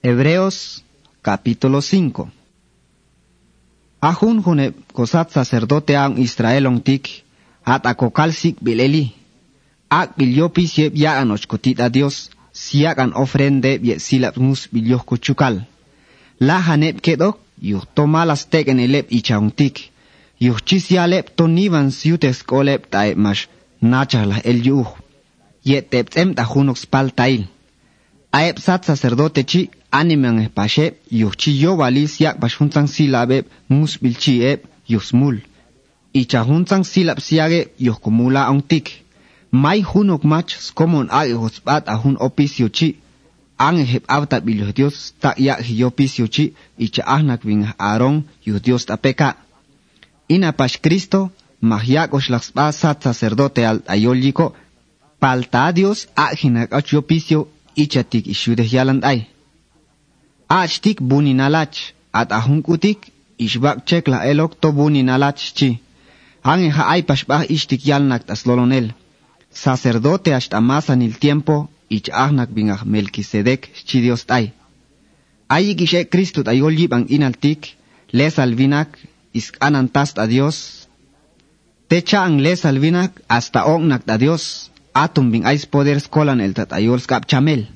Hebreos capítulo 5 Ahun hune kosat sacerdote ang Israel ontik at akokalsik bileli. Ak bilyopis yep ya anoch kotit a Dios siyak an ofrende ye silap mus bilyoh kuchukal. La hanep kedok yuh tomalas tek en elep ichauntik. Yuh chis yalep tonivan siutes kolep tae mash nachala el yuh. Ye teptem tahunok spal tail. Aep sat sacerdote chi animan espashe yuh chi yo valis yak bashuntan silabeb mus bilchi ep yuh smul. Ichahuntan silap siage yuh kumula ontik. Mai hunok mach skomon ag hospat ahun opisio chi. Ang hep avta bilyo Dios ta yak hiyopisio chi icha ahnak ving aron yuh Dios ta peka. Ina pash Cristo mahyak oshlakspa sat sacerdote al ayolliko palta Dios ahinak achyopisio ichatik ishude yaland. Achtik buninalach at ahunkutik ishbak chek la elok to buninalach chi. Ang ha ay pashbah ishtik yalnak tas lolonel. Sacerdote hasta amasan el tiempo ich ahnak bingah Melquisedec chi Dios tay. Ay gishe Cristo ayol yibang inaltik les alvinak is anantast a Dios. Techa ang les alvinak hasta ongnak a Dios atum bing ais poder skolan el tatayol skap chamel.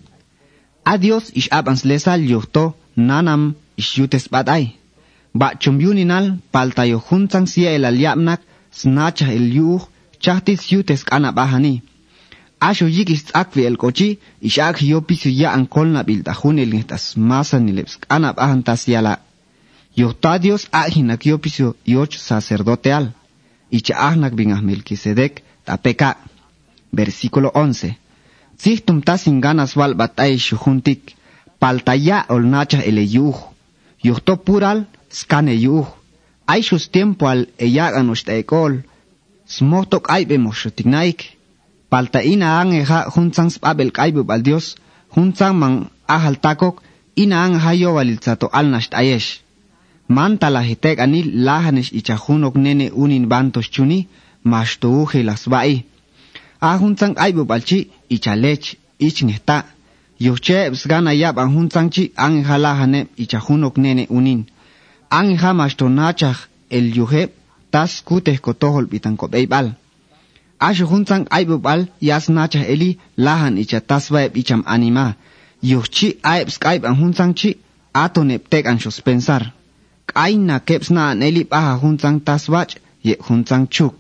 A Dios ish abans lesal yuhto nanam ish yutes batay. Ba chumyuninal paltayo juntan siya el alyamnak snacha el yuh chahtis yutes kana bahani. Asho yikis akvi el kochi ish ak yopisu ya an kolna biltajun el nestas masa nileps kana bahan tasiala. Yoch sacerdote al. Icha ahnak Melquisedec tapeka versículo 11. Sihtum tasin ganas wal batay shuhuntik. Paltaya ol nacha ele yuh. Yuhto pural skane yuh. Ay shus tiempo al eyagan usta ekol. Smohtok ay bemo shutik naik. Paltaina ang eha hunsang spabel kaibub al dios. Hunsang man ahaltakok, ina ang hayo walitsato al nasht ayesh. Manta la anil lahanish ichajunok nene unin bantos chuni. Mashtu uhi las bai. Ahunsang ay bubalchi. ichalech ich nehta yoche sgan ayab anjun sanchi an jala hane ichajunok nene unin. An jamash ha tonacha el yuje tas kutes kotohol bitan kobeibal ashu juntan aibubal yas nacha eli lahan icha tasba icham anima. Yochi aib skype anjun sanchi atonep tekan shos pensar kaina kepsna neli baja juntan ha tasbach ye juntan chuk.